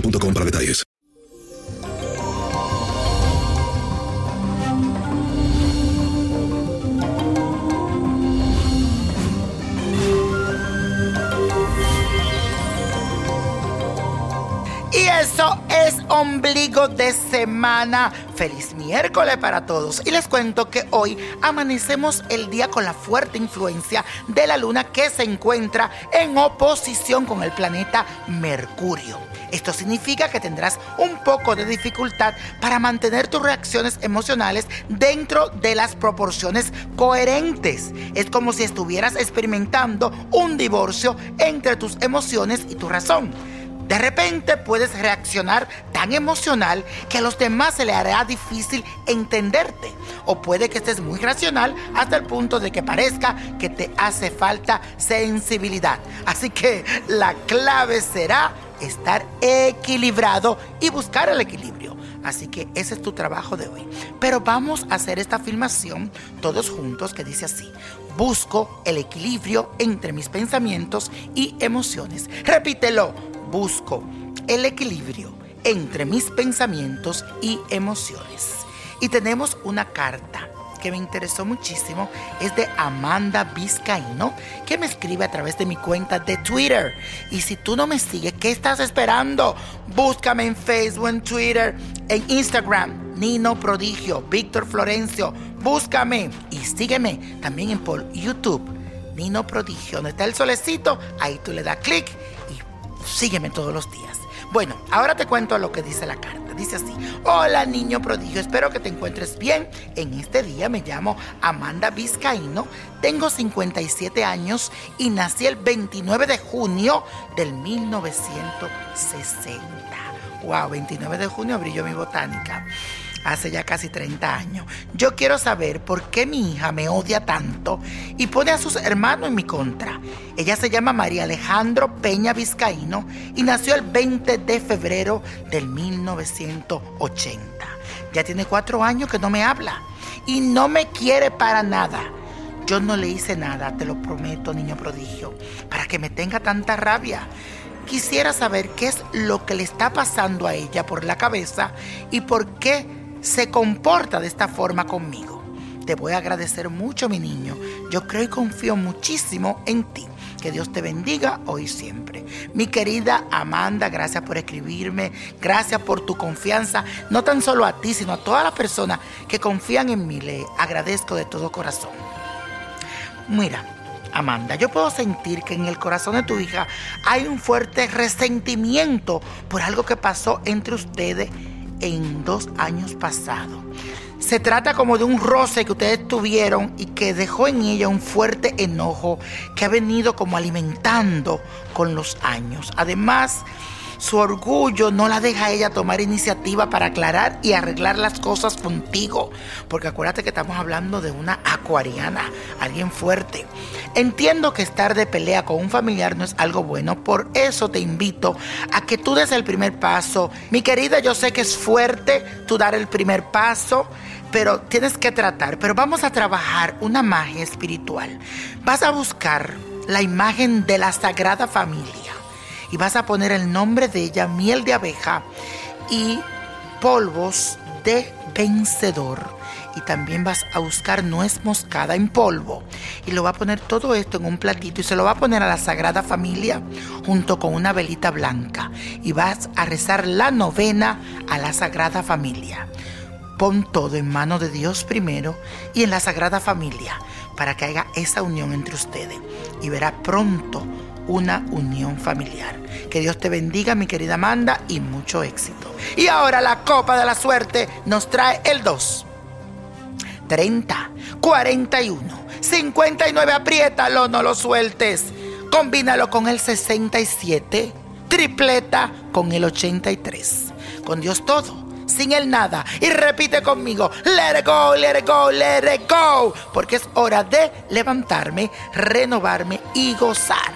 para detalles. Y eso es ombligo de semana. Feliz miércoles para todos. Y les cuento que hoy amanecemos el día con la fuerte influencia de la luna que se encuentra en oposición con el planeta Mercurio. Esto significa que tendrás un poco de dificultad para mantener tus reacciones emocionales dentro de las proporciones coherentes. Es como si estuvieras experimentando un divorcio entre tus emociones y tu razón. De repente puedes reaccionar tan emocional que a los demás se le hará difícil entenderte. O puede que estés muy racional hasta el punto de que parezca que te hace falta sensibilidad. Así que la clave será estar equilibrado y buscar el equilibrio. Así que ese es tu trabajo de hoy. Pero vamos a hacer esta afirmación todos juntos que dice así. Busco el equilibrio entre mis pensamientos y emociones. Repítelo busco el equilibrio entre mis pensamientos y emociones. Y tenemos una carta que me interesó muchísimo. Es de Amanda Vizcaíno, que me escribe a través de mi cuenta de Twitter. Y si tú no me sigues, ¿qué estás esperando? Búscame en Facebook, en Twitter, en Instagram. Nino Prodigio, Víctor Florencio. Búscame y sígueme también en por YouTube. Nino Prodigio, donde está el solecito, ahí tú le das clic y sígueme todos los días. Bueno, ahora te cuento lo que dice la carta. Dice así, hola niño prodigio, espero que te encuentres bien. En este día me llamo Amanda Vizcaíno, tengo 57 años y nací el 29 de junio del 1960. Wow, 29 de junio brilló mi botánica hace ya casi 30 años. Yo quiero saber por qué mi hija me odia tanto y pone a sus hermanos en mi contra. Ella se llama María Alejandro Peña Vizcaíno y nació el 20 de febrero del 1980. Ya tiene cuatro años que no me habla y no me quiere para nada. Yo no le hice nada, te lo prometo, niño prodigio, para que me tenga tanta rabia. Quisiera saber qué es lo que le está pasando a ella por la cabeza y por qué se comporta de esta forma conmigo. Te voy a agradecer mucho, mi niño. Yo creo y confío muchísimo en ti. Que Dios te bendiga hoy y siempre. Mi querida Amanda, gracias por escribirme. Gracias por tu confianza. No tan solo a ti, sino a todas las personas que confían en mí. Le agradezco de todo corazón. Mira, Amanda, yo puedo sentir que en el corazón de tu hija hay un fuerte resentimiento por algo que pasó entre ustedes en dos años pasados. Se trata como de un roce que ustedes tuvieron y que dejó en ella un fuerte enojo que ha venido como alimentando con los años. Además, su orgullo no la deja a ella tomar iniciativa para aclarar y arreglar las cosas contigo. Porque acuérdate que estamos hablando de una acuariana, alguien fuerte. Entiendo que estar de pelea con un familiar no es algo bueno, por eso te invito a que tú des el primer paso. Mi querida, yo sé que es fuerte tú dar el primer paso, pero tienes que tratar. Pero vamos a trabajar una magia espiritual. Vas a buscar la imagen de la Sagrada Familia y vas a poner el nombre de ella, miel de abeja y polvos de vencedor. Y también vas a buscar nuez moscada en polvo. Y lo va a poner todo esto en un platito y se lo va a poner a la Sagrada Familia junto con una velita blanca. Y vas a rezar la novena a la Sagrada Familia. Pon todo en mano de Dios primero y en la Sagrada Familia para que haga esa unión entre ustedes. Y verá pronto una unión familiar. Que Dios te bendiga, mi querida Amanda, y mucho éxito. Y ahora la copa de la suerte nos trae el 2. 30, 41, 59, apriétalo, no lo sueltes. Combínalo con el 67, tripleta con el 83. Con Dios todo sin el nada. Y repite conmigo, let it go, let it go, let it go. Porque es hora de levantarme, renovarme y gozar.